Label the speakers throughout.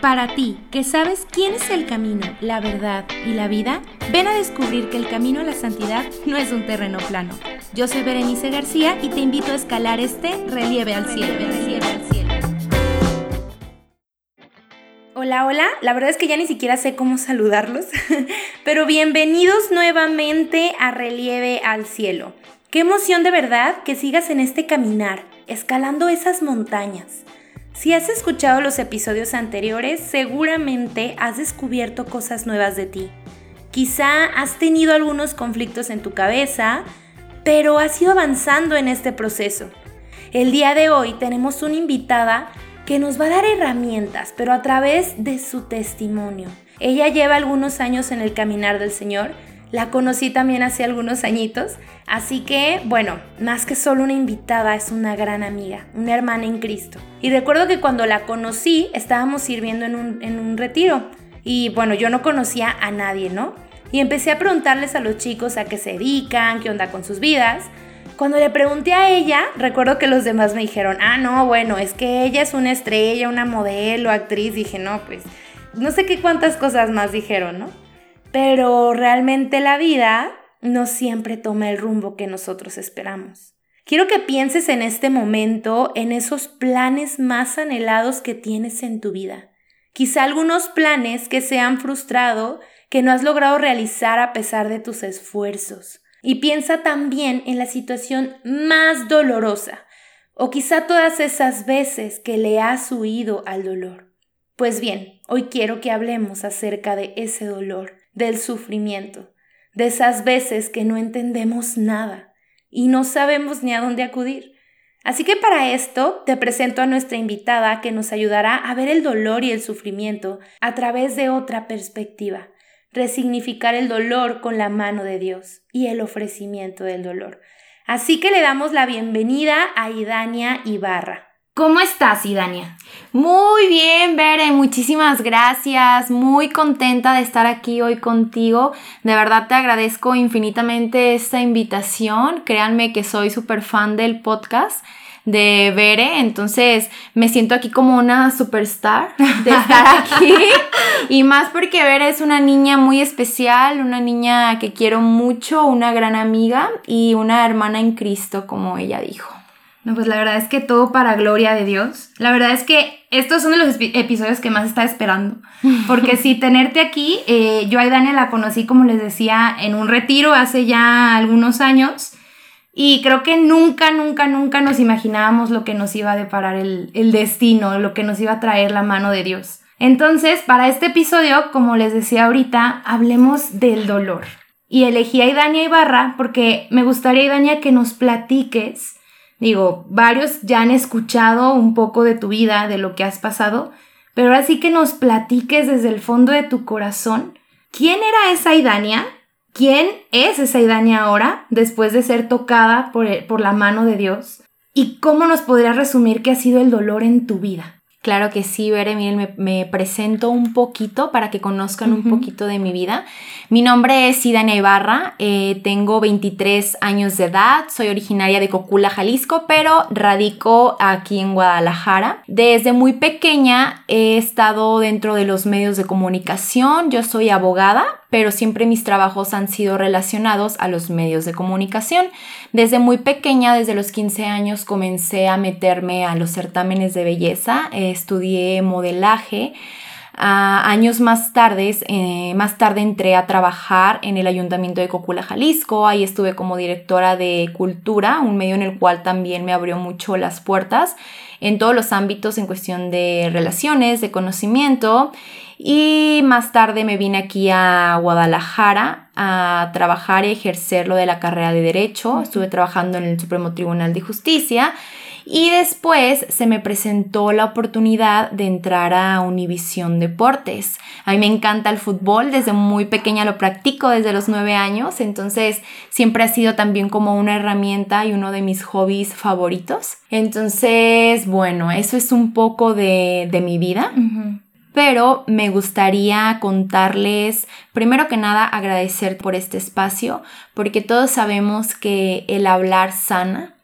Speaker 1: Para ti, que sabes quién es el camino, la verdad y la vida, ven a descubrir que el camino a la santidad no es un terreno plano. Yo soy Berenice García y te invito a escalar este relieve al cielo. Hola, hola, la verdad es que ya ni siquiera sé cómo saludarlos, pero bienvenidos nuevamente a Relieve al Cielo. Qué emoción de verdad que sigas en este caminar, escalando esas montañas. Si has escuchado los episodios anteriores, seguramente has descubierto cosas nuevas de ti. Quizá has tenido algunos conflictos en tu cabeza, pero has ido avanzando en este proceso. El día de hoy tenemos una invitada que nos va a dar herramientas, pero a través de su testimonio. Ella lleva algunos años en el caminar del Señor la conocí también hace algunos añitos, así que, bueno, más que solo una invitada, es una gran amiga, una hermana en Cristo. Y recuerdo que cuando la conocí, estábamos sirviendo en un, en un retiro. Y bueno, yo no conocía a nadie, ¿no? Y empecé a preguntarles a los chicos a qué se dedican, qué onda con sus vidas. Cuando le pregunté a ella, recuerdo que los demás me dijeron, ah, no, bueno, es que ella es una estrella, una modelo, actriz. Dije, no, pues, no sé qué cuántas cosas más dijeron, ¿no? Pero realmente la vida no siempre toma el rumbo que nosotros esperamos. Quiero que pienses en este momento en esos planes más anhelados que tienes en tu vida. Quizá algunos planes que se han frustrado, que no has logrado realizar a pesar de tus esfuerzos. Y piensa también en la situación más dolorosa, o quizá todas esas veces que le has huido al dolor. Pues bien, hoy quiero que hablemos acerca de ese dolor, del sufrimiento, de esas veces que no entendemos nada y no sabemos ni a dónde acudir. Así que para esto te presento a nuestra invitada que nos ayudará a ver el dolor y el sufrimiento a través de otra perspectiva, resignificar el dolor con la mano de Dios y el ofrecimiento del dolor. Así que le damos la bienvenida a Idania Ibarra. ¿Cómo estás, Idania?
Speaker 2: Muy bien, Bere, muchísimas gracias. Muy contenta de estar aquí hoy contigo. De verdad te agradezco infinitamente esta invitación. Créanme que soy súper fan del podcast de Bere, entonces me siento aquí como una superstar de estar aquí y más porque Bere es una niña muy especial, una niña que quiero mucho, una gran amiga y una hermana en Cristo, como ella dijo.
Speaker 1: No, pues la verdad es que todo para gloria de Dios. La verdad es que estos son de los episodios que más estaba esperando. Porque si tenerte aquí, eh, yo a Dania la conocí, como les decía, en un retiro hace ya algunos años. Y creo que nunca, nunca, nunca nos imaginábamos lo que nos iba a deparar el, el destino, lo que nos iba a traer la mano de Dios. Entonces, para este episodio, como les decía ahorita, hablemos del dolor. Y elegí a Idania Ibarra porque me gustaría, Idania, que nos platiques Digo, varios ya han escuchado un poco de tu vida, de lo que has pasado, pero ahora sí que nos platiques desde el fondo de tu corazón. ¿Quién era esa Idania? ¿Quién es esa Idania ahora, después de ser tocada por, por la mano de Dios? ¿Y cómo nos podrías resumir qué ha sido el dolor en tu vida?
Speaker 2: Claro que sí, Bere, miren, me, presento un poquito para que conozcan un poquito de mi vida. Mi nombre es Sidania Ibarra, eh, tengo 23 años de edad, soy originaria de Cocula, Jalisco, pero radico aquí en Guadalajara. Desde muy pequeña he estado dentro de los medios de comunicación, yo soy abogada, pero siempre mis trabajos han sido relacionados a los medios de comunicación. Desde muy pequeña, desde los 15 años, comencé a meterme a los certámenes de belleza, estudié modelaje. años más tarde, eh, más tarde entré a trabajar en el Ayuntamiento de Cocula, Jalisco. Ahí estuve como directora de cultura, un medio en el cual también me abrió mucho las puertas en todos los ámbitos en cuestión de relaciones, de conocimiento. Y más tarde me vine aquí a Guadalajara a trabajar y ejercer lo de la carrera de Derecho. Estuve trabajando en el Supremo Tribunal de Justicia. Y después se me presentó la oportunidad de entrar a Univisión Deportes. A mí me encanta el fútbol, desde muy pequeña lo practico, desde los nueve años, entonces siempre ha sido también como una herramienta y uno de mis hobbies favoritos. Entonces, bueno, eso es un poco de, mi vida pero me gustaría contarles, primero que nada, agradecer por este espacio, porque todos sabemos que el hablar sana.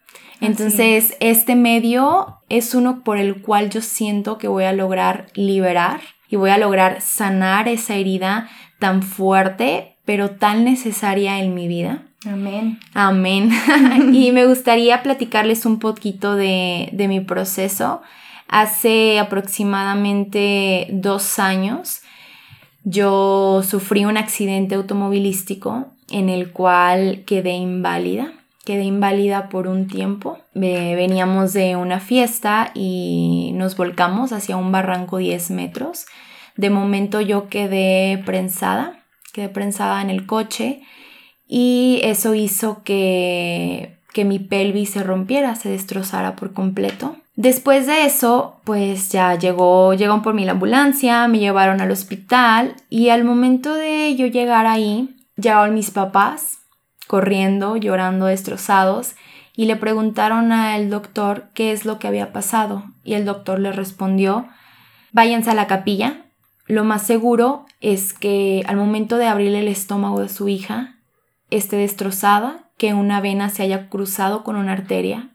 Speaker 2: Entonces, este medio es uno por el cual yo siento que voy a lograr liberar y voy a lograr sanar esa herida tan fuerte, pero tan necesaria en mi vida.
Speaker 1: Amén.
Speaker 2: Amén. y me gustaría platicarles un poquito de, de mi proceso. Hace aproximadamente dos años yo sufrí un accidente automovilístico en el cual quedé inválida. Quedé inválida por un tiempo. veníamos de una fiesta y nos volcamos hacia un barranco 10 metros. De momento yo quedé prensada, quedé prensada en el coche y eso hizo que, que mi pelvis se rompiera, se destrozara por completo. Después de eso, pues ya llegó, llegó por mí la ambulancia, me llevaron al hospital y al momento de yo llegar ahí, llegaron mis papás corriendo, llorando, destrozados, y le preguntaron al doctor qué es lo que había pasado. Y el doctor le respondió, váyanse a la capilla. Lo más seguro es que al momento de abrirle el estómago de su hija, esté destrozada, que una vena se haya cruzado con una arteria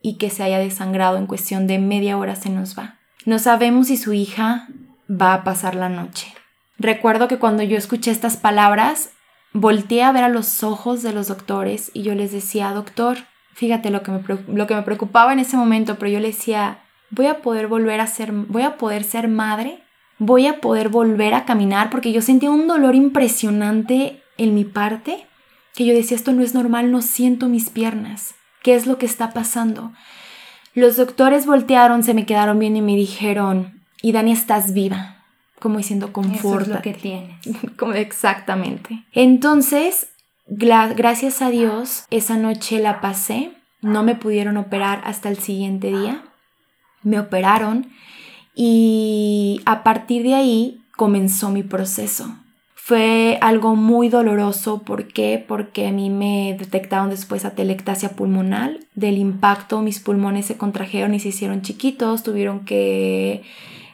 Speaker 2: y que se haya desangrado en cuestión de media hora se nos va. No sabemos si su hija va a pasar la noche. Recuerdo que cuando yo escuché estas palabras, volteé a ver a los ojos de los doctores y yo les decía, doctor, fíjate lo que me, lo que me preocupaba en ese momento, pero yo le decía, voy a poder volver a ser, voy a poder ser madre, voy a poder volver a caminar, porque yo sentía un dolor impresionante en mi parte, que yo decía, esto no es normal, no siento mis piernas, ¿qué es lo que está pasando? Los doctores voltearon, se me quedaron bien y me dijeron, y Dani, estás viva como diciendo confort.
Speaker 1: Eso es lo que tienes.
Speaker 2: como exactamente. Entonces, gracias a Dios, esa noche la pasé. No me pudieron operar hasta el siguiente día. Me operaron y a partir de ahí comenzó mi proceso. Fue algo muy doloroso. ¿Por qué? Porque a mí me detectaron después atelectasia pulmonar. Del impacto mis pulmones se contrajeron y se hicieron chiquitos. Tuvieron que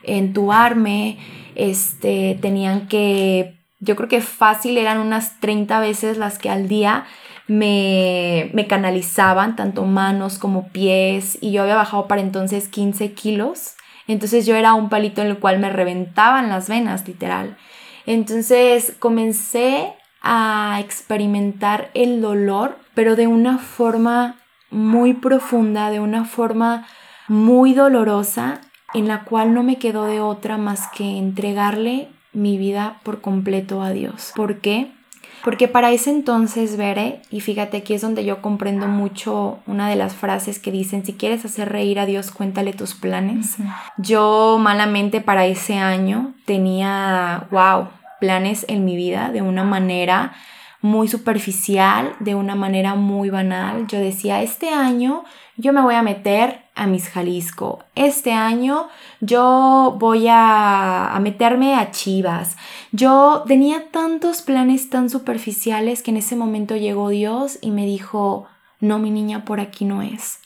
Speaker 2: entubarme este, tenían que, yo creo que fácil eran unas 30 veces las que al día me, me canalizaban, tanto manos como pies, y yo había bajado para entonces 15 kilos. Entonces yo era un palito en el cual me reventaban las venas, literal. Entonces comencé a experimentar el dolor, pero de una forma muy profunda, de una forma muy dolorosa en la cual no me quedó de otra más que entregarle mi vida por completo a Dios. ¿Por qué? Porque para ese entonces, Veré, y fíjate aquí es donde yo comprendo mucho una de las frases que dicen, si quieres hacer reír a Dios, cuéntale tus planes. Yo malamente para ese año tenía, wow, planes en mi vida de una manera muy superficial, de una manera muy banal. Yo decía, este año yo me voy a meter a Miss Jalisco. Este año yo voy a, a, meterme a Chivas. Yo tenía tantos planes tan superficiales que en ese momento llegó Dios y me dijo, no, mi niña, por aquí no es.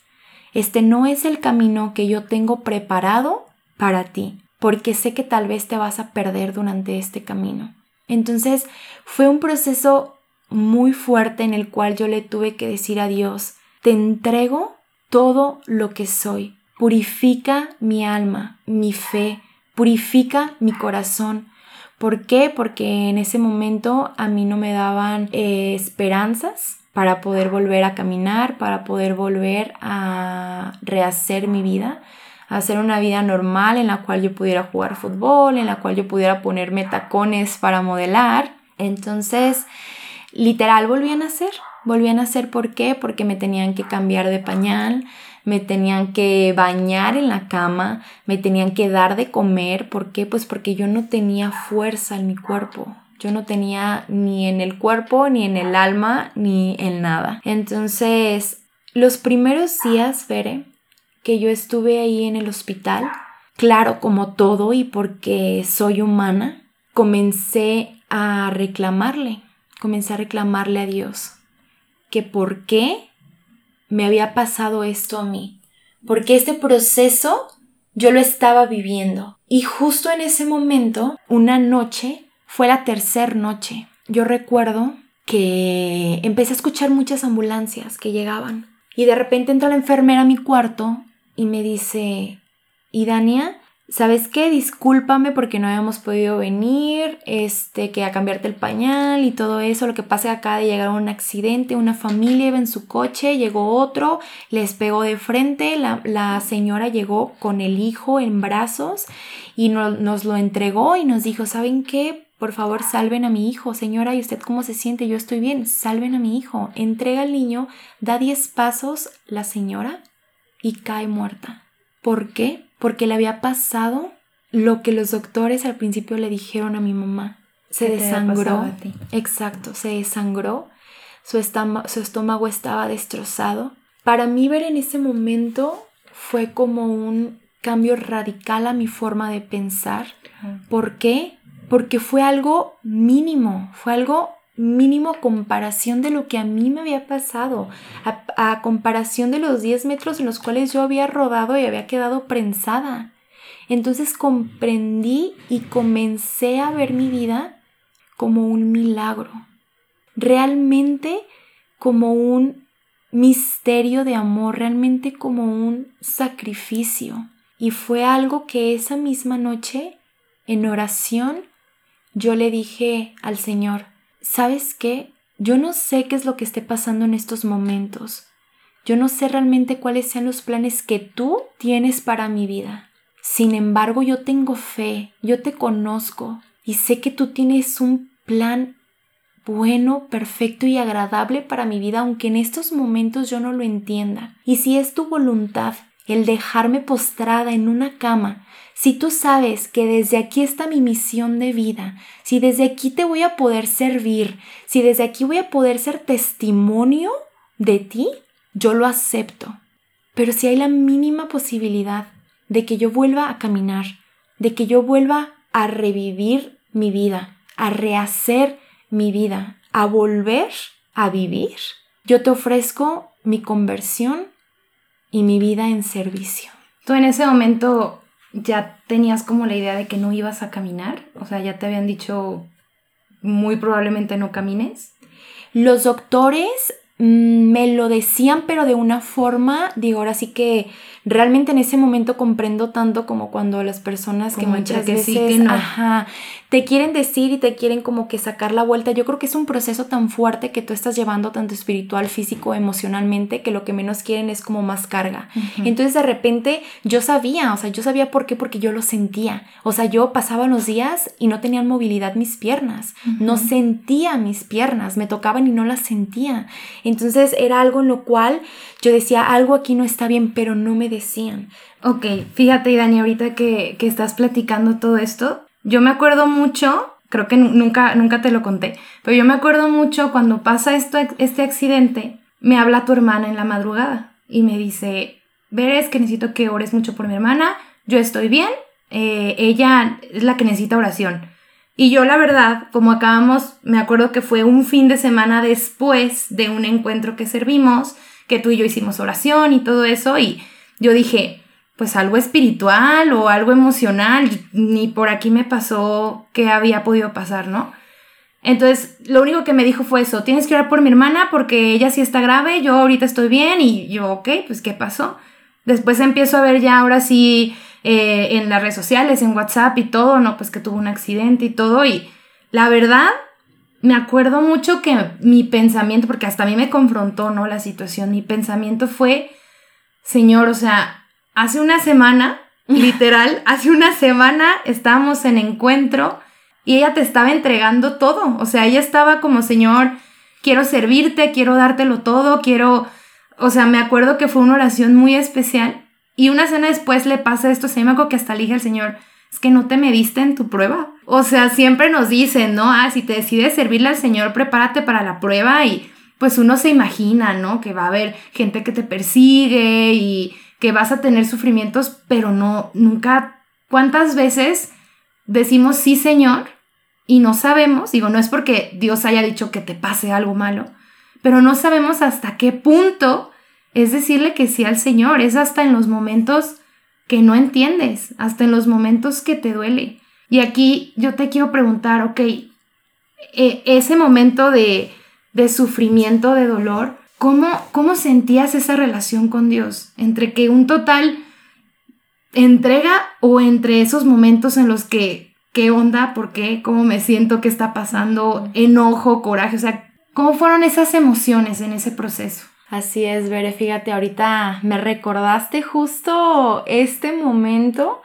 Speaker 2: Este no es el camino que yo tengo preparado para ti, porque sé que tal vez te vas a perder durante este camino. Entonces fue un proceso muy fuerte en el cual yo le tuve que decir a Dios, te entrego todo lo que soy. Purifica mi alma, mi fe, purifica mi corazón. ¿Por qué? Porque en ese momento a mí no me daban eh, esperanzas para poder volver a caminar, para poder volver a rehacer mi vida, a hacer una vida normal en la cual yo pudiera jugar fútbol, en la cual yo pudiera ponerme tacones para modelar. Entonces, literal volví a nacer. Volví a nacer, ¿por qué? Porque me tenían que cambiar de pañal, me tenían que bañar en la cama, me tenían que dar de comer. ¿Por qué? Pues porque yo no tenía fuerza en mi cuerpo. Yo no tenía ni en el cuerpo, ni en el alma, ni en nada. Entonces, los primeros días, veré, que yo estuve ahí en el hospital, claro, como todo y porque soy humana, comencé a reclamarle, comencé a reclamarle a Dios que por qué me había pasado esto a mí, porque este proceso yo lo estaba viviendo. Y justo en ese momento, una noche, fue la tercera noche, yo recuerdo que empecé a escuchar muchas ambulancias que llegaban. Y de repente entra la enfermera a mi cuarto y me dice, y Dania, ¿sabes qué? Discúlpame porque no habíamos podido venir, este, que a cambiarte el pañal y todo eso. Lo que pasa acá de llegar a un accidente, una familia iba en su coche, llegó otro, les pegó de frente, la, señora llegó con el hijo en brazos y nos lo entregó y nos dijo, ¿saben qué? Por favor, salven a mi hijo, señora, ¿y usted cómo se siente? Yo estoy bien, salven a mi hijo. Entrega al niño, da 10 pasos la señora y cae muerta. ¿Por qué? Porque le había pasado lo que los doctores al principio le dijeron a mi mamá. Se desangró. Exacto, se desangró. Su, su estómago estaba destrozado. Para mí ver en ese momento fue como un cambio radical a mi forma de pensar. ¿Por qué? Porque fue algo mínimo, fue algo mínimo comparación de lo que a mí me había pasado, a, comparación de los 10 metros en los cuales yo había rodado y había quedado prensada. Entonces comprendí y comencé a ver mi vida como un milagro, realmente como un misterio de amor, realmente como un sacrificio. Y fue algo que esa misma noche, en oración, yo le dije al Señor, ¿sabes qué? Yo no sé qué es lo que esté pasando en estos momentos. Yo no sé realmente cuáles sean los planes que tú tienes para mi vida. Sin embargo, yo tengo fe, yo te conozco y sé que tú tienes un plan bueno, perfecto y agradable para mi vida, aunque en estos momentos yo no lo entienda. Y si es tu voluntad el dejarme postrada en una cama, si tú sabes que desde aquí está mi misión de vida, si desde aquí te voy a poder servir, si desde aquí voy a poder ser testimonio de ti, yo lo acepto. Pero si hay la mínima posibilidad de que yo vuelva a caminar, de que yo vuelva a revivir mi vida, a rehacer mi vida, a volver a vivir, yo te ofrezco mi conversión y mi vida en servicio.
Speaker 1: Tú en ese momento ya tenías como la idea de que no ibas a caminar, o sea, ya te habían dicho muy probablemente no camines.
Speaker 2: Los doctores mm, me lo decían, pero de una forma, digo, ahora sí que realmente en ese momento comprendo tanto como cuando las personas que muchas veces ajá, te quieren decir y te quieren como que sacar la vuelta. Yo creo que es un proceso tan fuerte que tú estás llevando tanto espiritual, físico, emocionalmente, que lo que menos quieren es como más carga. Entonces de repente yo sabía, o sea, yo sabía por qué, porque yo lo sentía. O sea, yo pasaba los días y no tenían movilidad mis piernas, no sentía mis piernas, me tocaban y no las sentía. Entonces era algo en lo cual yo decía, algo aquí no está bien, pero no me decían.
Speaker 1: Ok, fíjate, Dani, ahorita que, que estás platicando todo esto, yo me acuerdo mucho, creo que nunca, nunca te lo conté, pero yo me acuerdo mucho cuando pasa esto, este accidente, me habla tu hermana en la madrugada y me dice, veres que necesito que ores mucho por mi hermana, yo estoy bien, eh, ella es la que necesita oración. Y yo la verdad, como acabamos, me acuerdo que fue un fin de semana después de un encuentro que servimos, que tú y yo hicimos oración y todo eso, y yo dije, pues algo espiritual o algo emocional, ni por aquí me pasó que había podido pasar, ¿no? Entonces, lo único que me dijo fue eso, tienes que orar por mi hermana porque ella sí está grave, yo ahorita estoy bien y yo, ok, pues ¿qué pasó? Después empiezo a ver ya ahora sí eh, en las redes sociales, en WhatsApp y todo, ¿no? Pues que tuvo un accidente y todo y la verdad me acuerdo mucho que mi pensamiento, porque hasta a mí me confrontó, ¿no? La situación, mi pensamiento fue, Señor, o sea, hace una semana, literal, hace una semana estábamos en encuentro y ella te estaba entregando todo, o sea, ella estaba como, Señor, quiero servirte, quiero dártelo todo, quiero, o sea, me acuerdo que fue una oración muy especial y una semana después le pasa esto, se me acuerdo que hasta le dije al Señor, es que no te mediste en tu prueba. O sea, siempre nos dicen, ¿no? Ah, si te decides servirle al Señor, prepárate para la prueba y pues uno se imagina, ¿no? Que va a haber gente que te persigue y que vas a tener sufrimientos, pero no, nunca, ¿cuántas veces decimos sí, Señor? Y no sabemos, digo, no es porque Dios haya dicho que te pase algo malo, pero no sabemos hasta qué punto es decirle que sí al Señor, es hasta en los momentos que no entiendes, hasta en los momentos que te duele. Y aquí yo te quiero preguntar, ok, e, ese momento de, de sufrimiento, de dolor, ¿cómo, ¿cómo sentías esa relación con Dios? Entre que un total entrega o entre esos momentos en los que, ¿qué onda? ¿Por qué? ¿Cómo me siento? ¿Qué está pasando? Enojo, coraje, o sea, ¿cómo fueron esas emociones en ese proceso?
Speaker 2: Así es, Bere, fíjate, ahorita me recordaste justo este momento.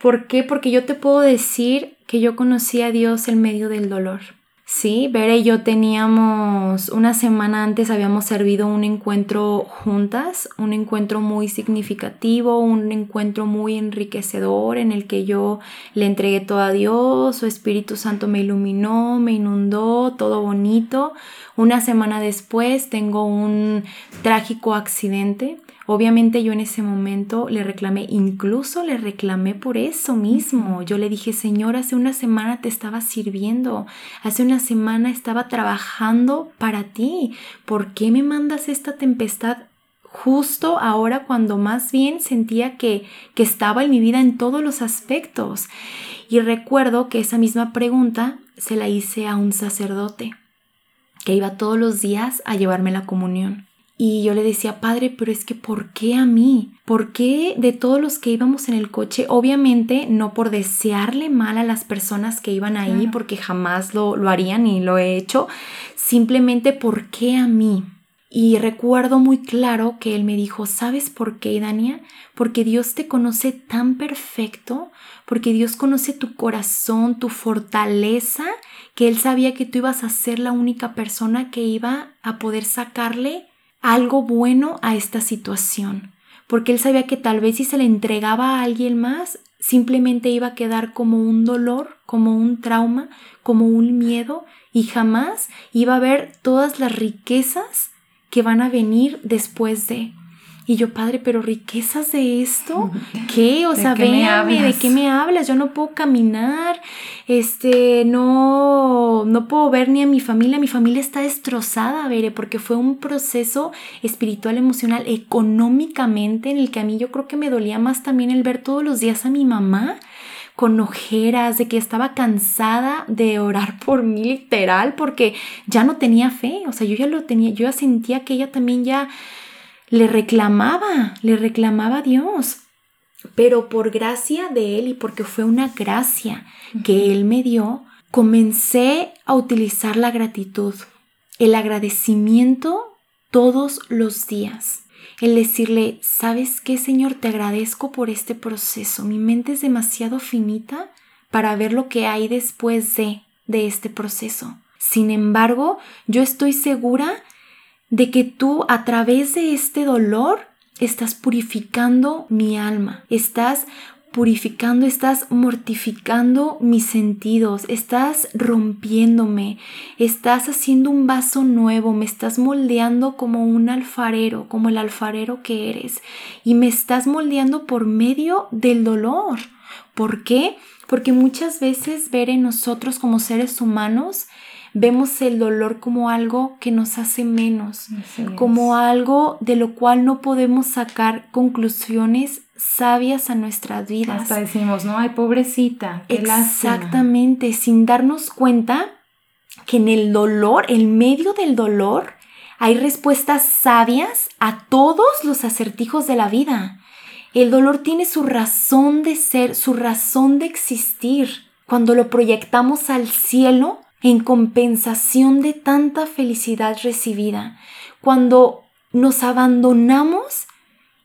Speaker 2: ¿Por qué? Porque yo te puedo decir que yo conocí a Dios en medio del dolor. Sí, Bere y yo teníamos una semana antes habíamos servido un encuentro juntas, un encuentro muy significativo, un encuentro muy enriquecedor en el que yo le entregué todo a Dios, su Espíritu Santo me iluminó, me inundó, todo bonito. Una semana después tengo un trágico accidente Obviamente yo en ese momento le reclamé, incluso le reclamé por eso mismo. Yo le dije, Señor, hace una semana te estaba sirviendo, hace una semana estaba trabajando para ti. ¿Por qué me mandas esta tempestad justo ahora cuando más bien sentía que, que estaba en mi vida en todos los aspectos? Y recuerdo que esa misma pregunta se la hice a un sacerdote que iba todos los días a llevarme la comunión. Y yo le decía, padre, pero es que ¿por qué a mí? ¿Por qué de todos los que íbamos en el coche? Obviamente no por desearle mal a las personas que iban ahí, porque jamás lo, lo harían y lo he hecho, simplemente ¿por qué a mí? Y recuerdo muy claro que él me dijo, ¿sabes por qué, Dania? Porque Dios te conoce tan perfecto, porque Dios conoce tu corazón, tu fortaleza, que Él sabía que tú ibas a ser la única persona que iba a poder sacarle algo bueno a esta situación, porque él sabía que tal vez si se le entregaba a alguien más, simplemente iba a quedar como un dolor, como un trauma, como un miedo, y jamás iba a ver todas las riquezas que van a venir después de. Y yo, padre, pero riquezas de esto, ¿qué? O sea, véame, ¿de qué me hablas? Yo no puedo caminar, este, no, no puedo ver ni a mi familia, mi familia está destrozada, veré, porque fue un proceso espiritual, emocional, económicamente, en el que a mí yo creo que me dolía más también el ver todos los días a mi mamá con ojeras, de que estaba cansada de orar por mí literal, porque ya no tenía fe, o sea, yo ya lo tenía, yo ya sentía que ella también ya le reclamaba, le reclamaba a Dios. Pero por gracia de Él y porque fue una gracia que Él me dio, comencé a utilizar la gratitud, el agradecimiento todos los días. El decirle, ¿sabes qué, Señor? Te agradezco por este proceso. Mi mente es demasiado finita para ver lo que hay después de, de este proceso. Sin embargo, yo estoy segura de que tú a través de este dolor estás purificando mi alma, estás purificando, estás mortificando mis sentidos, estás rompiéndome, estás haciendo un vaso nuevo, me estás moldeando como un alfarero, como el alfarero que eres, y me estás moldeando por medio del dolor. ¿Por qué? Porque muchas veces ver en nosotros como seres humanos vemos el dolor como algo que nos hace menos, como algo de lo cual no podemos sacar conclusiones sabias a nuestras vidas.
Speaker 1: Hasta decimos, no, ay, pobrecita.
Speaker 2: Exactamente, sin darnos cuenta que en el dolor, en medio del dolor, hay respuestas sabias a todos los acertijos de la vida. El dolor tiene su razón de ser, su razón de existir. Cuando lo proyectamos al cielo, en compensación de tanta felicidad recibida, cuando nos abandonamos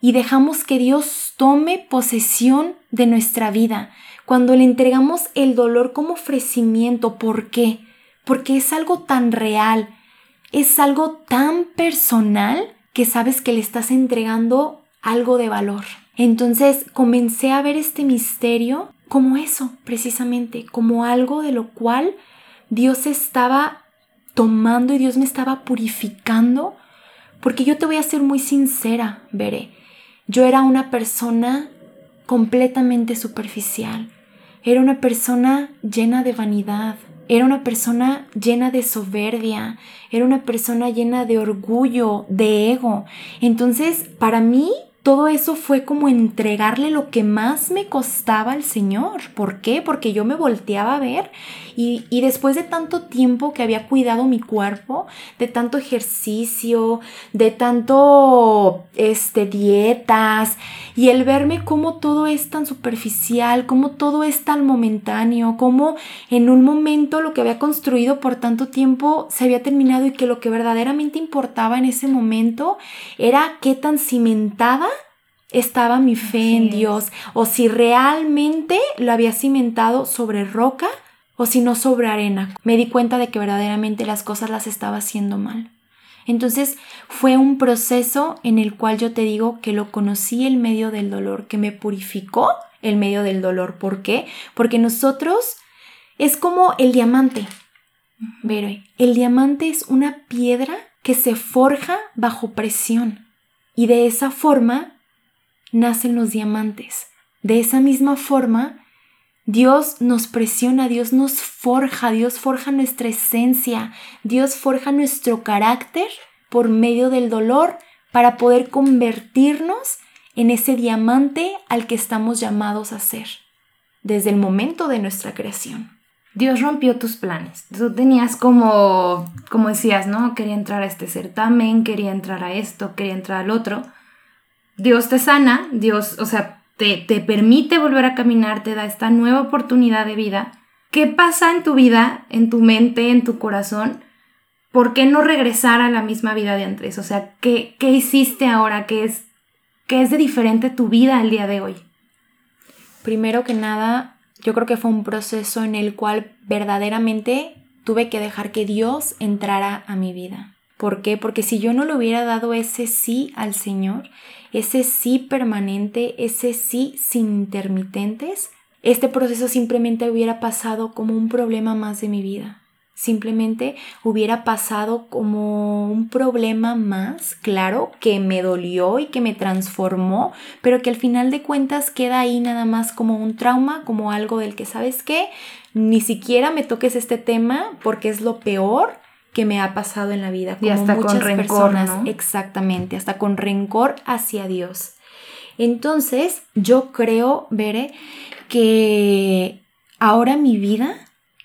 Speaker 2: y dejamos que Dios tome posesión de nuestra vida, cuando le entregamos el dolor como ofrecimiento. ¿Por qué? Porque es algo tan real, es algo tan personal que sabes que le estás entregando algo de valor. Entonces comencé a ver este misterio como eso, precisamente, como algo de lo cual Dios estaba tomando y Dios me estaba purificando, porque yo te voy a ser muy sincera, veré. Yo era una persona completamente superficial, era una persona llena de vanidad, era una persona llena de soberbia, era una persona llena de orgullo, de ego. Entonces, para mí, todo eso fue como entregarle lo que más me costaba al Señor. ¿Por qué? Porque yo me volteaba a ver y, y, después de tanto tiempo que había cuidado mi cuerpo, de tanto ejercicio, de tanto este, dietas, y el verme cómo todo es tan superficial, cómo todo es tan momentáneo, cómo en un momento lo que había construido por tanto tiempo se había terminado y que lo que verdaderamente importaba en ese momento era qué tan cimentada estaba mi fe en Dios o si realmente lo había cimentado sobre roca o si no sobre arena. Me di cuenta de que verdaderamente las cosas las estaba haciendo mal. Entonces fue un proceso en el cual yo te digo que lo conocí el medio del dolor, que me purificó el medio del dolor. ¿Por qué? Porque nosotros es como el diamante. Pero el diamante es una piedra que se forja bajo presión y de esa forma nacen los diamantes. De esa misma forma, Dios nos presiona, Dios nos forja, Dios forja nuestra esencia, Dios forja nuestro carácter por medio del dolor para poder convertirnos en ese diamante al que estamos llamados a ser desde el momento de nuestra creación.
Speaker 1: Dios rompió tus planes. Tú tenías como, como decías, ¿no? Quería entrar a este certamen, quería entrar a esto, quería entrar al otro. Dios te sana, Dios, o sea, te, te permite volver a caminar, te da esta nueva oportunidad de vida. ¿Qué pasa en tu vida, en tu mente, en tu corazón? ¿Por qué no regresar a la misma vida de antes? O sea, ¿qué, qué hiciste ahora? ¿Qué es, ¿Qué es de diferente tu vida el día de hoy?
Speaker 2: Primero que nada, yo creo que fue un proceso en el cual verdaderamente tuve que dejar que Dios entrara a mi vida. ¿Por qué? Porque si yo no le hubiera dado ese sí al Señor, ese sí permanente, ese sí sin intermitentes, este proceso simplemente hubiera pasado como un problema más de mi vida. Simplemente hubiera pasado como un problema más, claro, que me dolió y que me transformó, pero que al final de cuentas queda ahí nada más como un trauma, como algo del que, ¿sabes qué? Ni siquiera me toques este tema porque es lo peor que me ha pasado en la vida.
Speaker 1: Como y hasta muchas con rencor, personas,
Speaker 2: exactamente, hasta con rencor hacia Dios. Entonces, yo creo, Bere, que ahora mi vida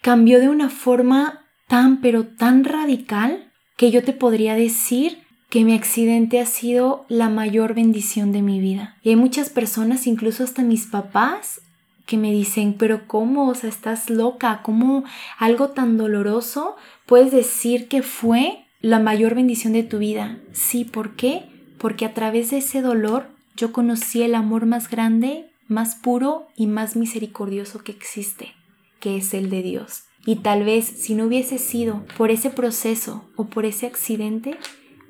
Speaker 2: cambió de una forma tan, pero tan radical que yo te podría decir que mi accidente ha sido la mayor bendición de mi vida. Y hay muchas personas, incluso hasta mis papás, que me dicen, pero ¿cómo? O sea, estás loca, ¿cómo algo tan doloroso puedes decir que fue la mayor bendición de tu vida? Sí, ¿por qué? Porque a través de ese dolor yo conocí el amor más grande, más puro y más misericordioso que existe, que es el de Dios. Y tal vez si no hubiese sido por ese proceso o por ese accidente,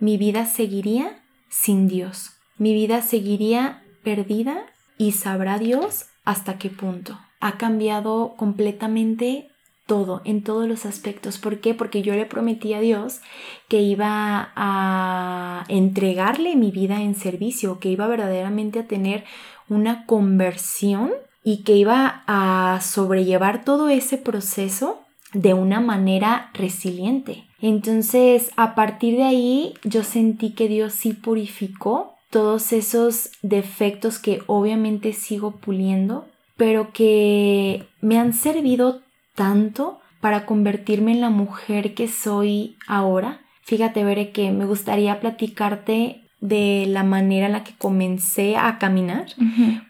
Speaker 2: mi vida seguiría sin Dios. Mi vida seguiría perdida y sabrá Dios hasta qué punto. Ha cambiado completamente todo, en todos los aspectos. ¿Por qué? Porque yo le prometí a Dios que iba a entregarle mi vida en servicio, que iba verdaderamente a tener una conversión y que iba a sobrellevar todo ese proceso de una manera resiliente. Entonces, a partir de ahí, yo sentí que Dios sí purificó todos esos defectos que obviamente sigo puliendo, pero que me han servido tanto para convertirme en la mujer que soy ahora. Fíjate, Veré, que me gustaría platicarte de la manera en la que comencé a caminar,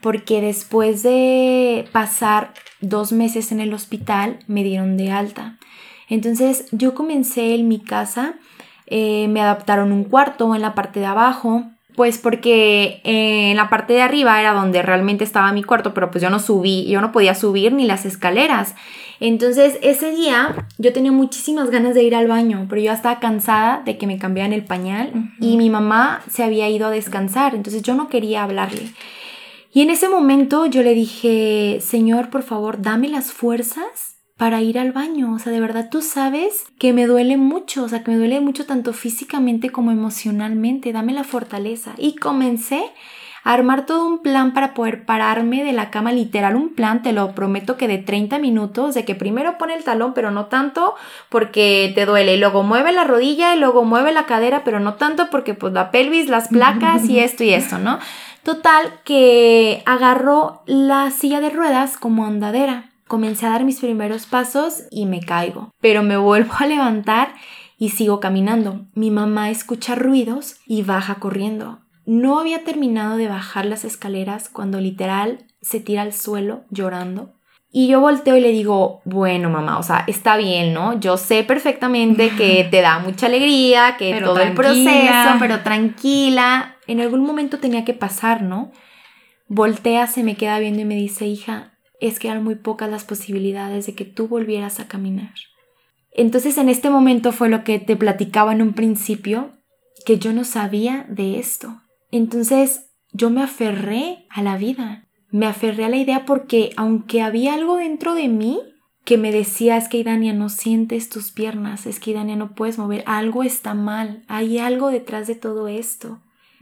Speaker 2: porque después de pasar dos meses en el hospital me dieron de alta. Entonces yo comencé en mi casa, eh, me adaptaron un cuarto en la parte de abajo, pues porque en la parte de arriba era donde realmente estaba mi cuarto, pero pues yo no subí, yo no podía subir ni las escaleras. Entonces ese día yo tenía muchísimas ganas de ir al baño, pero yo estaba cansada de que me cambiaran el pañal y mi mamá se había ido a descansar, entonces yo no quería hablarle. Y en ese momento yo le dije, Señor, por favor, dame las fuerzas para ir al baño. O sea, de verdad tú sabes que me duele mucho, o sea, que me duele mucho tanto físicamente como emocionalmente. Dame la fortaleza. Y comencé a armar todo un plan para poder pararme de la cama, literal un plan, te lo prometo que de 30 minutos, de que primero pone el talón, pero no tanto porque te duele, y luego mueve la rodilla y luego mueve la cadera, pero no tanto porque pues la pelvis, las placas y esto y esto, ¿no? Total que agarro la silla de ruedas como andadera. Comencé a dar mis primeros pasos y me caigo, pero me vuelvo a levantar y sigo caminando. Mi mamá escucha ruidos y baja corriendo. No había terminado de bajar las escaleras cuando literal se tira al suelo llorando. Y yo volteo y le digo, bueno mamá, o sea, está bien, ¿no? Yo sé perfectamente que te da mucha alegría, que todo el proceso, pero tranquila. En algún momento tenía que pasar, ¿no? Voltea, se me queda viendo y me dice, hija, es que eran muy pocas las posibilidades de que tú volvieras a caminar. Entonces en este momento fue lo que te platicaba en un principio, que yo no sabía de esto. Entonces yo me aferré a la vida, me aferré a la idea porque aunque había algo dentro de mí que me decía es que Idania no sientes tus piernas, es que Idania no puedes mover, algo está mal, hay algo detrás de todo esto.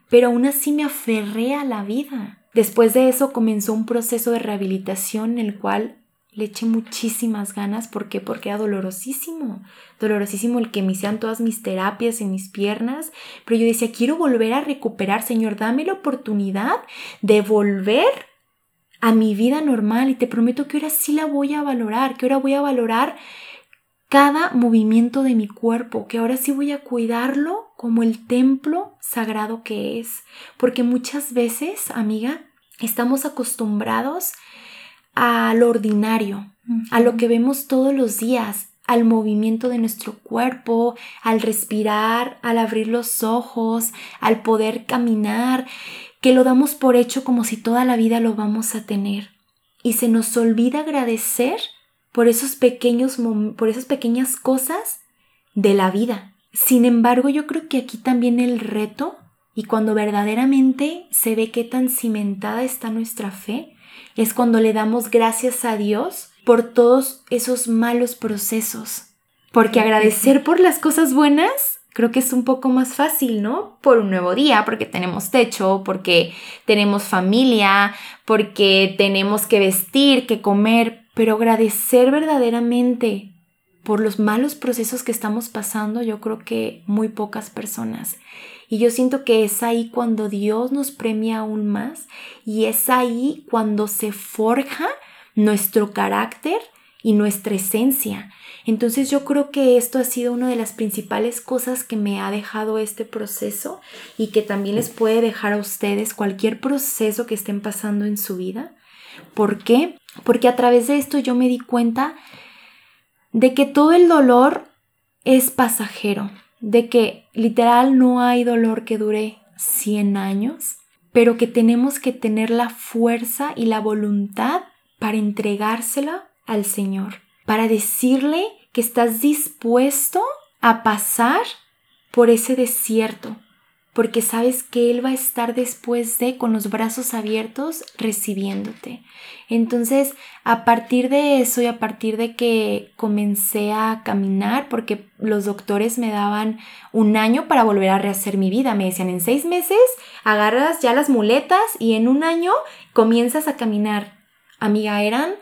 Speaker 2: Pero aún así me aferré a la vida. Después de eso comenzó un proceso de rehabilitación en el cual le eché muchísimas ganas. ¿Por qué? Porque era dolorosísimo. Dolorosísimo el que me hicieran todas mis terapias en mis piernas. Pero yo decía, quiero volver a recuperar, Señor, dame la oportunidad de volver a mi vida normal y te prometo que ahora sí la voy a valorar, que ahora voy a valorar cada movimiento de mi cuerpo, que ahora sí voy a cuidarlo como el templo sagrado que es. Porque muchas veces, amiga, estamos acostumbrados a lo ordinario, a lo que vemos todos los días, al movimiento de nuestro cuerpo, al respirar, al abrir los ojos, al poder caminar, que lo damos por hecho como si toda la vida lo vamos a tener. Y se nos olvida agradecer por esos pequeños por esas pequeñas cosas de la vida. Sin embargo, yo creo que aquí también el reto y cuando verdaderamente se ve qué tan cimentada está nuestra fe, es cuando le damos gracias a Dios por todos esos malos procesos. Porque agradecer por las cosas buenas creo que es un poco más fácil, ¿no? Por un nuevo día, porque tenemos techo, porque tenemos familia, porque tenemos que vestir, que comer, pero agradecer verdaderamente por los malos procesos que estamos pasando, yo creo que muy pocas personas. Y yo siento que es ahí cuando Dios nos premia aún más y es ahí cuando se forja nuestro carácter y nuestra esencia. Entonces yo creo que esto ha sido una de las principales cosas que me ha dejado este proceso y que también les puede dejar a ustedes cualquier proceso que estén pasando en su vida. ¿Por qué? Porque a través de esto yo me di cuenta de que todo el dolor es pasajero de que literal no hay dolor que dure 100 años, pero que tenemos que tener la fuerza y la voluntad para entregársela al Señor, para decirle que estás dispuesto a pasar por ese desierto, porque sabes que Él va a estar después de con los brazos abiertos recibiéndote. Entonces, a partir de eso y a partir de que comencé a caminar, porque los doctores me daban un año para volver a rehacer mi vida, me decían, en seis meses agarras ya las muletas y en un año comienzas a caminar. Amiga, eran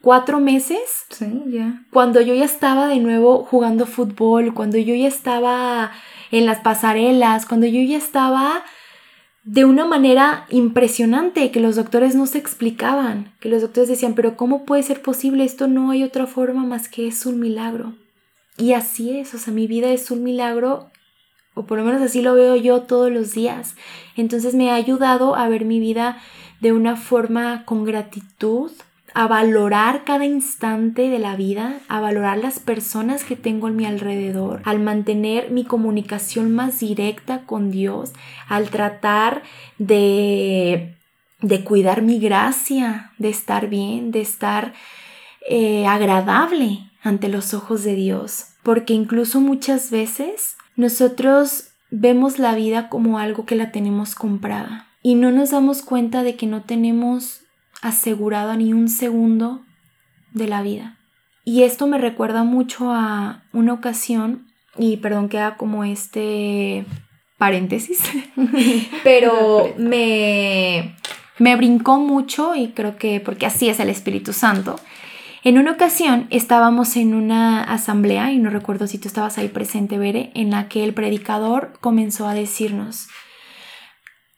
Speaker 2: cuatro meses.
Speaker 1: Sí, ya.
Speaker 2: Cuando yo ya estaba de nuevo jugando fútbol, cuando yo ya estaba en las pasarelas, cuando yo ya estaba de una manera impresionante que los doctores no se explicaban, que los doctores decían, pero ¿cómo puede ser posible? Esto no hay otra forma más que es un milagro. Y así es, o sea, mi vida es un milagro, o por lo menos así lo veo yo todos los días. Entonces me ha ayudado a ver mi vida de una forma con gratitud, a valorar cada instante de la vida, a valorar las personas que tengo a mi alrededor, al mantener mi comunicación más directa con Dios, al tratar de, de cuidar mi gracia, de estar bien, de estar eh, agradable ante los ojos de Dios. Porque incluso muchas veces nosotros vemos la vida como algo que la tenemos comprada y no nos damos cuenta de que no tenemos asegurado ni un segundo de la vida. Y esto me recuerda mucho a una ocasión, y perdón que haga como este paréntesis, pero me, me brincó mucho y creo que porque así es el Espíritu Santo. En una ocasión estábamos en una asamblea, y no recuerdo si tú estabas ahí presente, Bere, en la que el predicador comenzó a decirnos,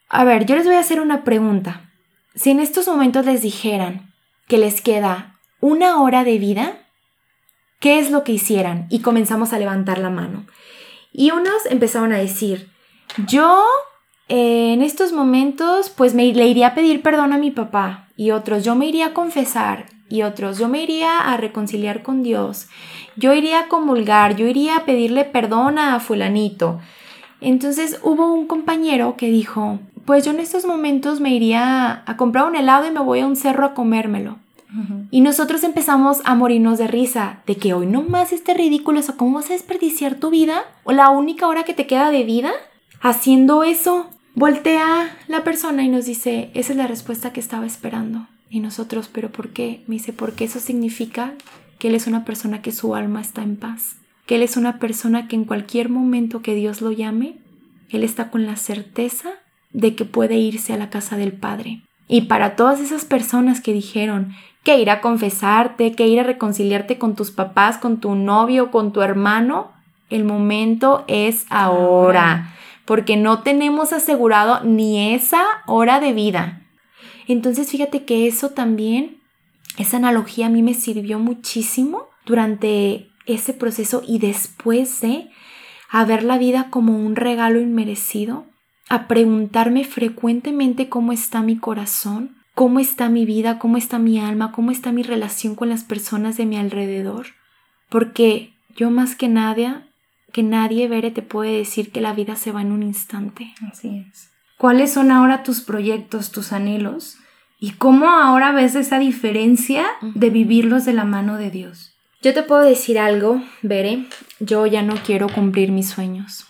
Speaker 2: A ver, yo les voy a hacer una pregunta. Si en estos momentos les dijeran que les queda una hora de vida, ¿qué es lo que hicieran? Y comenzamos a levantar la mano. Y unos empezaron a decir, yo eh, en estos momentos pues me, le iría a pedir perdón a mi papá. Y otros, yo me iría a confesar. Y otros, yo me iría a reconciliar con Dios. Yo iría a comulgar, yo iría a pedirle perdón a fulanito. Entonces hubo un compañero que dijo, pues yo en estos momentos me iría a comprar un helado y me voy a un cerro a comérmelo. Y nosotros empezamos a morirnos de risa, de que hoy no más este ridículo, o ¿cómo vas a desperdiciar tu vida? ¿O la única hora que te queda de vida? Haciendo eso, voltea la persona y nos dice, esa es la respuesta que estaba esperando. Y nosotros, ¿pero por qué? Me dice, porque eso significa que él es una persona que su alma está en paz, que él es una persona que en cualquier momento que Dios lo llame, él está con la certeza de que puede irse a la casa del Padre. Y para todas esas personas que dijeron que ir a confesarte, que ir a reconciliarte con tus papás, con tu novio, con tu hermano, el momento es ahora, porque no tenemos asegurado ni esa hora de vida. Entonces fíjate que eso también, esa analogía a mí me sirvió muchísimo durante ese proceso y después de a ver la vida como un regalo inmerecido, a preguntarme frecuentemente cómo está mi corazón, cómo está mi vida, cómo está mi alma, cómo está mi relación con las personas de mi alrededor. Porque yo más que nadie, que nadie, Bere, te puede decir que la vida se va en un instante.
Speaker 1: Así es. ¿Cuáles son ahora tus proyectos, tus anhelos? ¿Y cómo ahora ves esa diferencia de vivirlos de la mano de Dios?
Speaker 2: Yo te puedo decir algo, Bere. Yo ya no quiero cumplir mis sueños.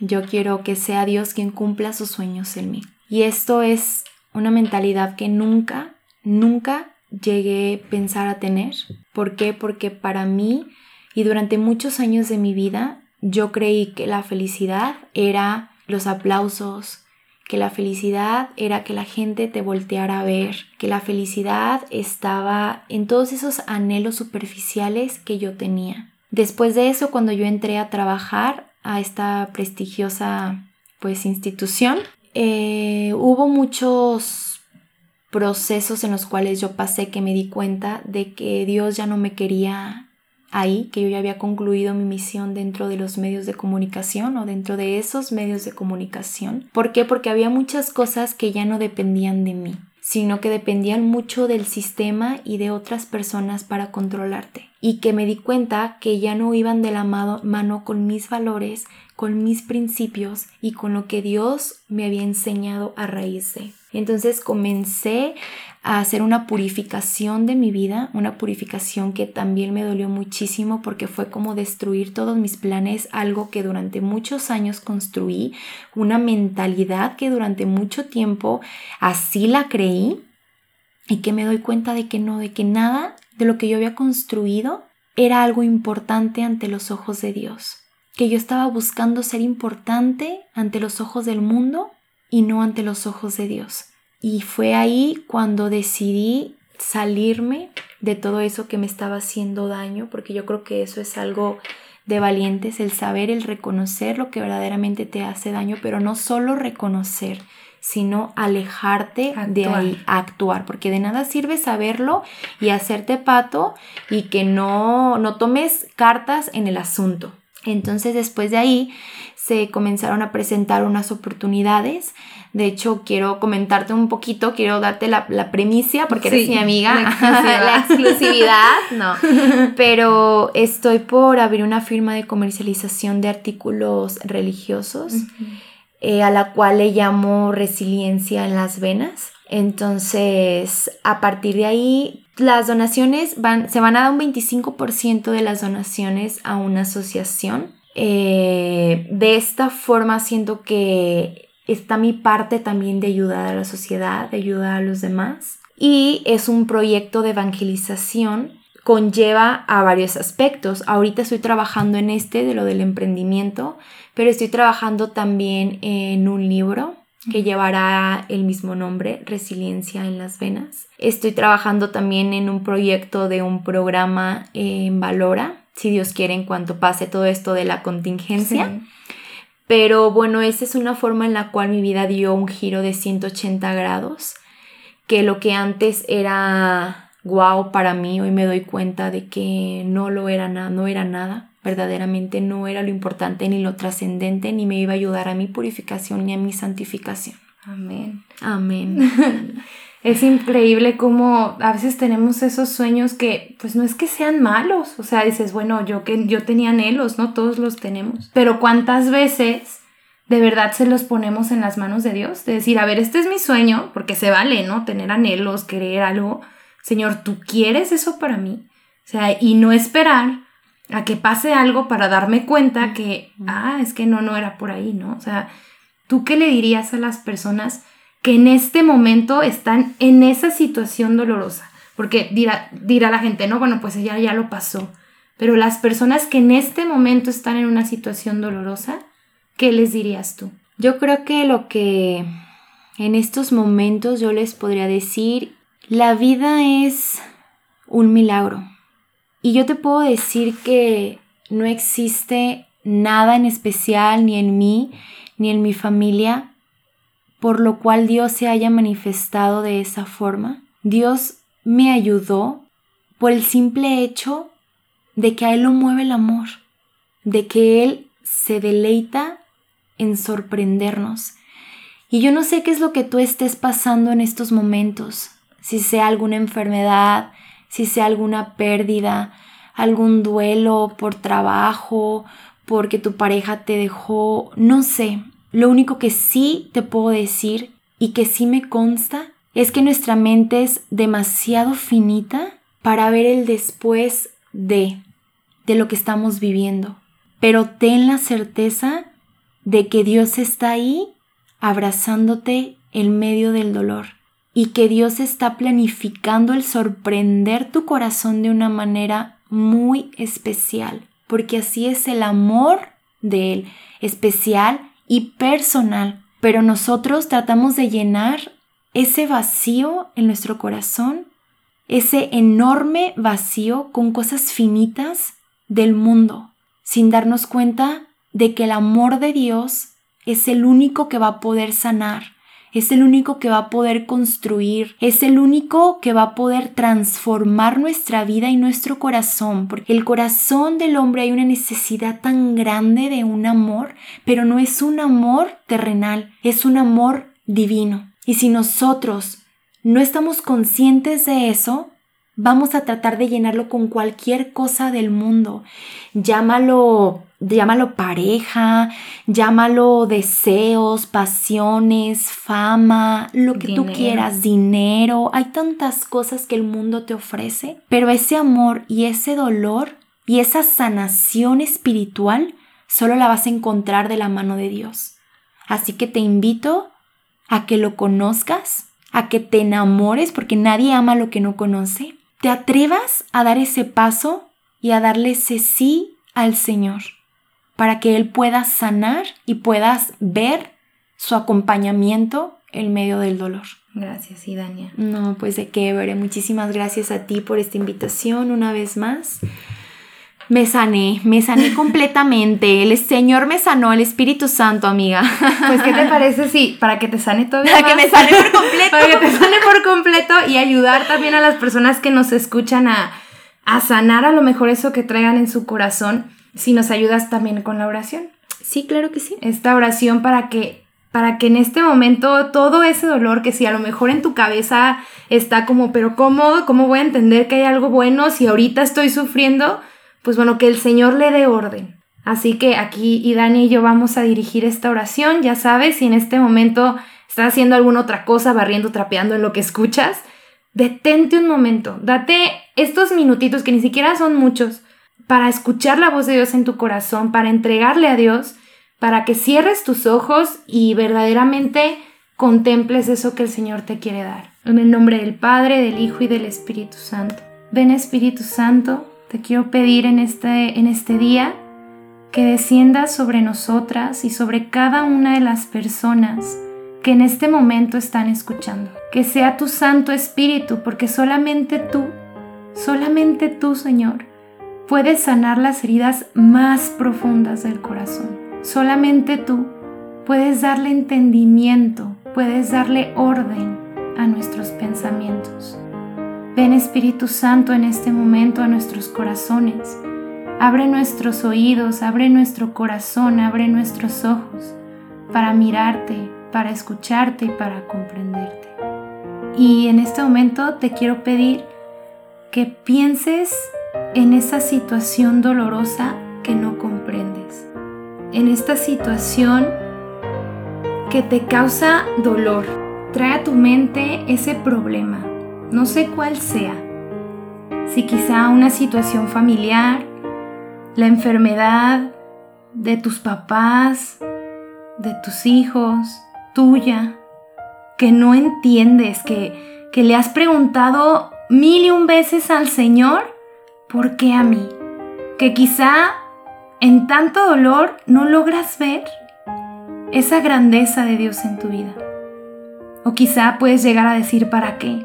Speaker 2: Yo quiero que sea Dios quien cumpla sus sueños en mí. Y esto es una mentalidad que nunca, nunca llegué a pensar a tener. ¿Por qué? Porque para mí y durante muchos años de mi vida yo creí que la felicidad era los aplausos, que la felicidad era que la gente te volteara a ver, que la felicidad estaba en todos esos anhelos superficiales que yo tenía. Después de eso, cuando yo entré a trabajar a esta prestigiosa pues institución, eh, hubo muchos procesos en los cuales yo pasé que me di cuenta de que Dios ya no me quería ahí, que yo ya había concluido mi misión dentro de los medios de comunicación o dentro de esos medios de comunicación. ¿Por qué? Porque había muchas cosas que ya no dependían de mí sino que dependían mucho del sistema y de otras personas para controlarte. Y que me di cuenta que ya no iban de la mano con mis valores, con mis principios y con lo que Dios me había enseñado a raíz de. Entonces comencé a hacer una purificación de mi vida, una purificación que también me dolió muchísimo porque fue como destruir todos mis planes, algo que durante muchos años construí, una mentalidad que durante mucho tiempo así la creí y que me doy cuenta de que no, de que nada de lo que yo había construido era algo importante ante los ojos de Dios, que yo estaba buscando ser importante ante los ojos del mundo y no ante los ojos de Dios. Y fue ahí cuando decidí salirme de todo eso que me estaba haciendo daño, porque yo creo que eso es algo de valientes, el saber, el reconocer lo que verdaderamente te hace daño, pero no solo reconocer, sino alejarte de ahí, actuar, porque de nada sirve saberlo y hacerte pato y que no, no tomes cartas en el asunto. Entonces después de ahí se comenzaron a presentar unas oportunidades de hecho, quiero comentarte un poquito, quiero darte la, la premicia porque eres mi amiga. La exclusividad, no. Pero estoy por abrir una firma de comercialización de artículos religiosos, eh, a la cual le llamo resiliencia en las venas. Entonces, a partir de ahí, las donaciones van, se van a dar un 25% de las donaciones a una asociación. Eh, de esta forma siento que está mi parte también de ayudar a la sociedad, de ayudar a los demás. Y es un proyecto de evangelización, conlleva a varios aspectos. Ahorita estoy trabajando en este, de lo del emprendimiento, pero estoy trabajando también en un libro que llevará el mismo nombre, Resiliencia en las Venas. Estoy trabajando también en un proyecto de un programa en Valora, si Dios quiere, en cuanto pase todo esto de la contingencia. Pero bueno, esa es una forma en la cual mi vida dio un giro de 180 grados, que lo que antes era guau para mí, hoy me doy cuenta de que no lo era nada, no era nada, verdaderamente no era lo importante ni lo trascendente, ni me iba a ayudar a mi purificación ni a mi santificación.
Speaker 1: Amén.
Speaker 2: Amén.
Speaker 1: es increíble cómo a veces tenemos esos sueños que pues no es que sean malos, o sea, dices, bueno, yo que yo tenía anhelos, no todos los tenemos, pero cuántas veces de verdad se los ponemos en las manos de Dios, de decir, a ver, este es mi sueño, porque se vale, ¿no? Tener anhelos, querer algo. Señor, ¿tú quieres eso para mí? O sea, y no esperar a que pase algo para darme cuenta que, ah, es que no, no era por ahí, ¿no? O sea, ¿tú qué le dirías a las personas que en este momento están en esa situación dolorosa? Porque dirá, dirá la gente, no, bueno, pues ella ya lo pasó. Pero las personas que en este momento están en una situación dolorosa, ¿qué les dirías tú?
Speaker 2: Yo creo que lo que en estos momentos yo les podría decir, la vida es un milagro. Y yo te puedo decir que no existe nada en especial ni en mí ni en mi familia por lo cual Dios se haya manifestado de esa forma. Dios me ayudó por el simple hecho de que a Él lo mueve el amor, de que Él se deleita en sorprendernos. Y yo no sé qué es lo que tú estés pasando en estos momentos, si sea alguna enfermedad, si sea alguna pérdida, algún duelo por trabajo, porque tu pareja te dejó, no sé. Lo único que sí te puedo decir y que sí me consta es que nuestra mente es demasiado finita para ver el después de, de lo que estamos viviendo. Pero ten la certeza de que Dios está ahí abrazándote en medio del dolor y que Dios está planificando el sorprender tu corazón de una manera muy especial, porque así es el amor de Él, especial y personal. Pero nosotros tratamos de llenar ese vacío en nuestro corazón, ese enorme vacío con cosas finitas del mundo, sin darnos cuenta de que el amor de Dios es el único que va a poder sanar, es el único que va a poder construir, es el único que va a poder transformar nuestra vida y nuestro corazón, porque el corazón del hombre hay una necesidad tan grande de un amor, pero no es un amor terrenal, es un amor divino. Y si nosotros no estamos conscientes de eso, vamos a tratar de llenarlo con cualquier cosa del mundo. Llámalo llámalo pareja, llámalo deseos, pasiones, fama, lo que tú quieras, dinero. Hay tantas cosas que el mundo te ofrece, pero ese amor y ese dolor y esa sanación espiritual solo la vas a encontrar de la mano de Dios. Así que te invito a que lo conozcas, a que te enamores, porque nadie ama lo que no conoce. Te atrevas a dar ese paso y a darle ese sí al Señor para que Él pueda sanar y puedas ver su acompañamiento en medio del dolor.
Speaker 1: Gracias, y Dania.
Speaker 2: No, pues de qué, Veré. Muchísimas gracias a ti por esta invitación una vez más. Me sané, me sané completamente. El Señor me sanó, el Espíritu Santo, amiga.
Speaker 1: Pues, ¿qué te parece si para que te sane todavía
Speaker 2: Para que me sane por completo.
Speaker 1: para que te sane por completo y ayudar también a las personas que nos escuchan a, a sanar a lo mejor eso que traigan en su corazón si nos ayudas también con la oración.
Speaker 2: Sí, claro que sí.
Speaker 1: Esta oración para que para que en este momento todo ese dolor que si a lo mejor en tu cabeza está como, pero ¿cómo? ¿Cómo voy a entender que hay algo bueno si ahorita estoy sufriendo? Pues bueno, que el Señor le dé orden. Así que aquí y Dani y yo vamos a dirigir esta oración, ya sabes, si en este momento estás haciendo alguna otra cosa, barriendo, trapeando en lo que escuchas, detente un momento, date estos minutitos que ni siquiera son muchos para escuchar la voz de Dios en tu corazón, para entregarle a Dios, para que cierres tus ojos y verdaderamente contemples eso que el Señor te quiere dar. En el nombre del Padre, del Hijo y del Espíritu Santo. Ven Espíritu Santo, te quiero pedir en este, en este día que desciendas sobre nosotras y sobre cada una de las personas que en este momento están escuchando. Que sea tu Santo Espíritu, porque solamente tú, solamente tú, Señor, puedes sanar las heridas más profundas del corazón. Solamente tú puedes darle entendimiento, puedes darle orden a nuestros pensamientos. Ven Espíritu Santo en este momento a nuestros corazones. Abre nuestros oídos, abre nuestro corazón, abre nuestros ojos para mirarte, para escucharte y para comprenderte. Y en este momento te quiero pedir que pienses en esa situación dolorosa que no comprendes, en esta situación que te causa dolor. Trae a tu mente ese problema, no sé cuál sea. Si quizá una situación familiar, la enfermedad de tus papás, de tus hijos, tuya, que no entiendes, que, que le has preguntado mil y un veces al Señor, ¿por qué a mí? Que quizá en tanto dolor no logras ver esa grandeza de Dios en tu vida. O quizá puedes llegar a decir, ¿para qué?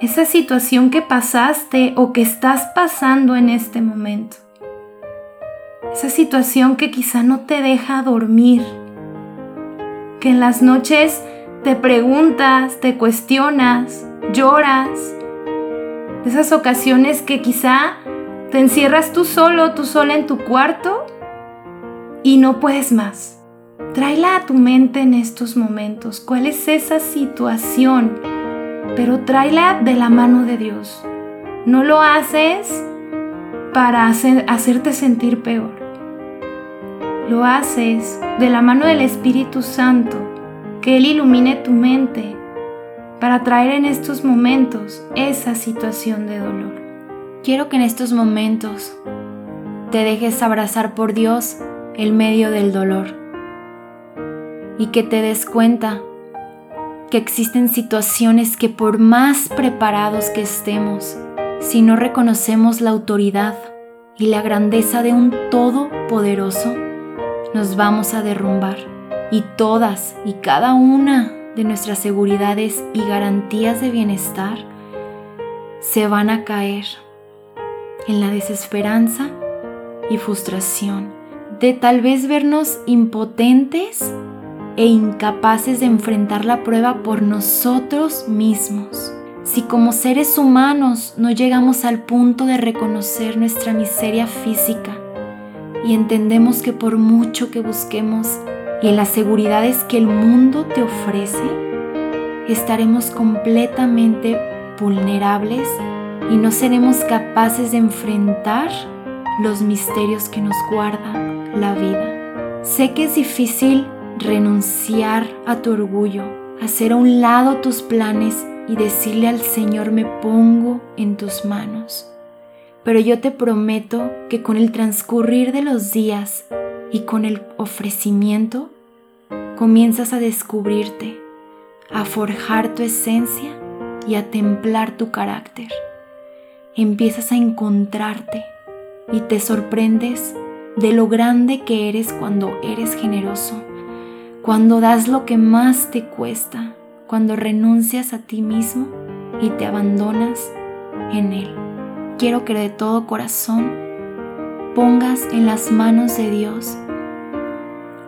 Speaker 1: Esa situación que pasaste o que estás pasando en este momento. Esa situación que quizá no te deja dormir. Que en las noches te preguntas, te cuestionas, lloras. Esas ocasiones que quizá te encierras tú solo, tú sola en tu cuarto y no puedes más. Tráela a tu mente en estos momentos. ¿Cuál es esa situación? Pero tráela de la mano de Dios. No lo haces para hacerte sentir peor. Lo haces de la mano del Espíritu Santo, que Él ilumine tu mente para traer en estos momentos esa situación de dolor.
Speaker 2: Quiero que en estos momentos te dejes abrazar por Dios el medio del dolor y que te des cuenta que existen situaciones que por más preparados que estemos, si no reconocemos la autoridad y la grandeza de un Todopoderoso, nos vamos a derrumbar. Y todas y cada una de nuestras seguridades y garantías de bienestar se van a caer en la desesperanza y frustración de tal vez vernos impotentes e incapaces de enfrentar la prueba por nosotros mismos. Si como seres humanos no llegamos al punto de reconocer nuestra miseria física y entendemos que por mucho que busquemos y en las seguridades que el mundo te ofrece, estaremos completamente vulnerables y no seremos capaces de enfrentar los misterios que nos guarda la vida. Sé que es difícil renunciar a tu orgullo, hacer a un lado tus planes y decirle al Señor me pongo en tus manos. Pero yo te prometo que con el transcurrir de los días y con el ofrecimiento, comienzas a descubrirte, a forjar tu esencia y a templar tu carácter. Empiezas a encontrarte y te sorprendes de lo grande que eres cuando eres generoso cuando das lo que más te cuesta, cuando renuncias a ti mismo y te abandonas en Él. Quiero que de todo corazón pongas en las manos de Dios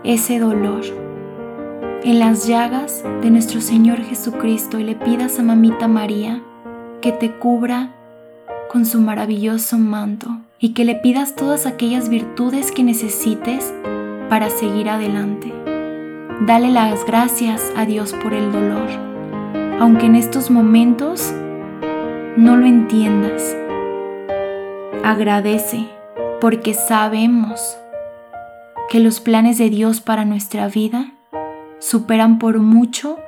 Speaker 2: ese dolor, en las llagas de nuestro Señor Jesucristo y le pidas a Mamita María que te cubra con su maravilloso manto y que le pidas todas aquellas virtudes que necesites para seguir adelante. Dale las gracias a Dios por el dolor, aunque en estos momentos no lo entiendas. Agradece porque sabemos que los planes de Dios para nuestra vida superan por mucho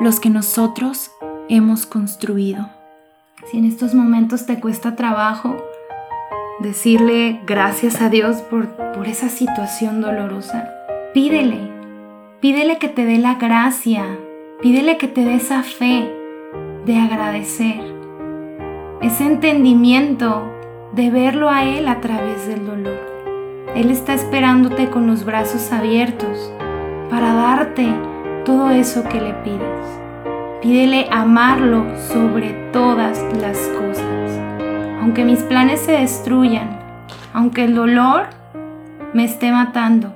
Speaker 2: los que nosotros hemos construido.
Speaker 1: Si en estos momentos te cuesta trabajo decirle gracias a Dios por, por esa situación dolorosa, pídele Pídele que te dé la gracia, pídele que te dé esa fe de agradecer, ese entendimiento de verlo a Él a través del dolor. Él está esperándote con los brazos abiertos para darte todo eso que le pides. Pídele amarlo sobre todas las cosas. Aunque mis planes se destruyan, aunque el dolor me esté matando,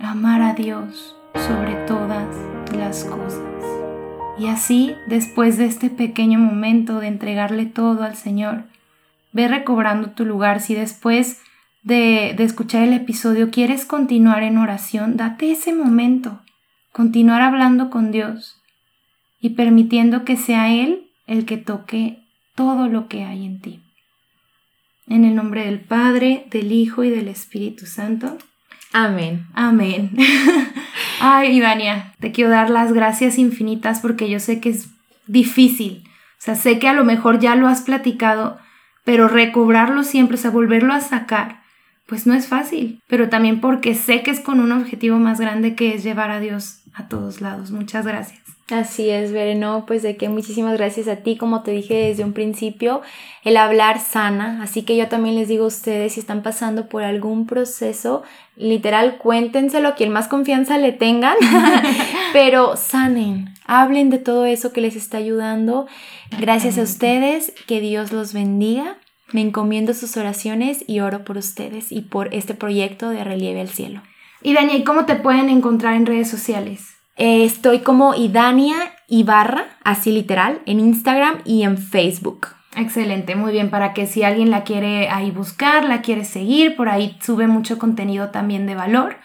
Speaker 1: amar a Dios sobre todas las cosas. Y así, después de este pequeño momento de entregarle todo al Señor, ve recobrando tu lugar. Si después de, de, escuchar el episodio quieres continuar en oración, date ese momento. Continuar hablando con Dios y permitiendo que sea Él el que toque todo lo que hay en ti. En el nombre del Padre, del Hijo y del Espíritu Santo.
Speaker 2: Amén.
Speaker 1: Amén. Ay, Ivania, te quiero dar las gracias infinitas porque yo sé que es difícil. O sea, sé que a lo mejor ya lo has platicado, pero recobrarlo siempre, o sea, volverlo a sacar, pues no es fácil. Pero también porque sé que es con un objetivo más grande que es llevar a Dios a todos lados. Muchas gracias.
Speaker 2: Así es, Vereno, pues de que muchísimas gracias a ti, como te dije desde un principio, el hablar sana, así que yo también les digo a ustedes si están pasando por algún proceso, literal, cuéntenselo, quien más confianza le tengan, pero sanen, hablen de todo eso que les está ayudando. Gracias a ustedes, que Dios los bendiga. Me encomiendo sus oraciones y oro por ustedes y por este proyecto de Relieve al Cielo.
Speaker 1: Y Daniel, ¿cómo te pueden encontrar en redes sociales?
Speaker 2: Eh, estoy como Idania Ibarra, así literal, en Instagram y en Facebook.
Speaker 1: Excelente, muy bien, para que si alguien la quiere ahí buscar, la quiere seguir, por ahí sube mucho contenido también de valor.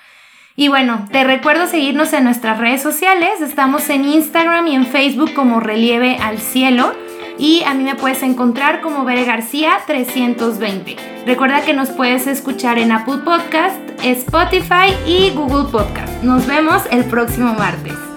Speaker 1: Y bueno, te recuerdo seguirnos en nuestras redes sociales, estamos en Instagram y en Facebook como Relieve al Cielo y a mí me puedes encontrar como Bere García 320. Recuerda que nos puedes escuchar en Apple Podcast, Spotify y Google Podcast. Nos vemos el próximo martes.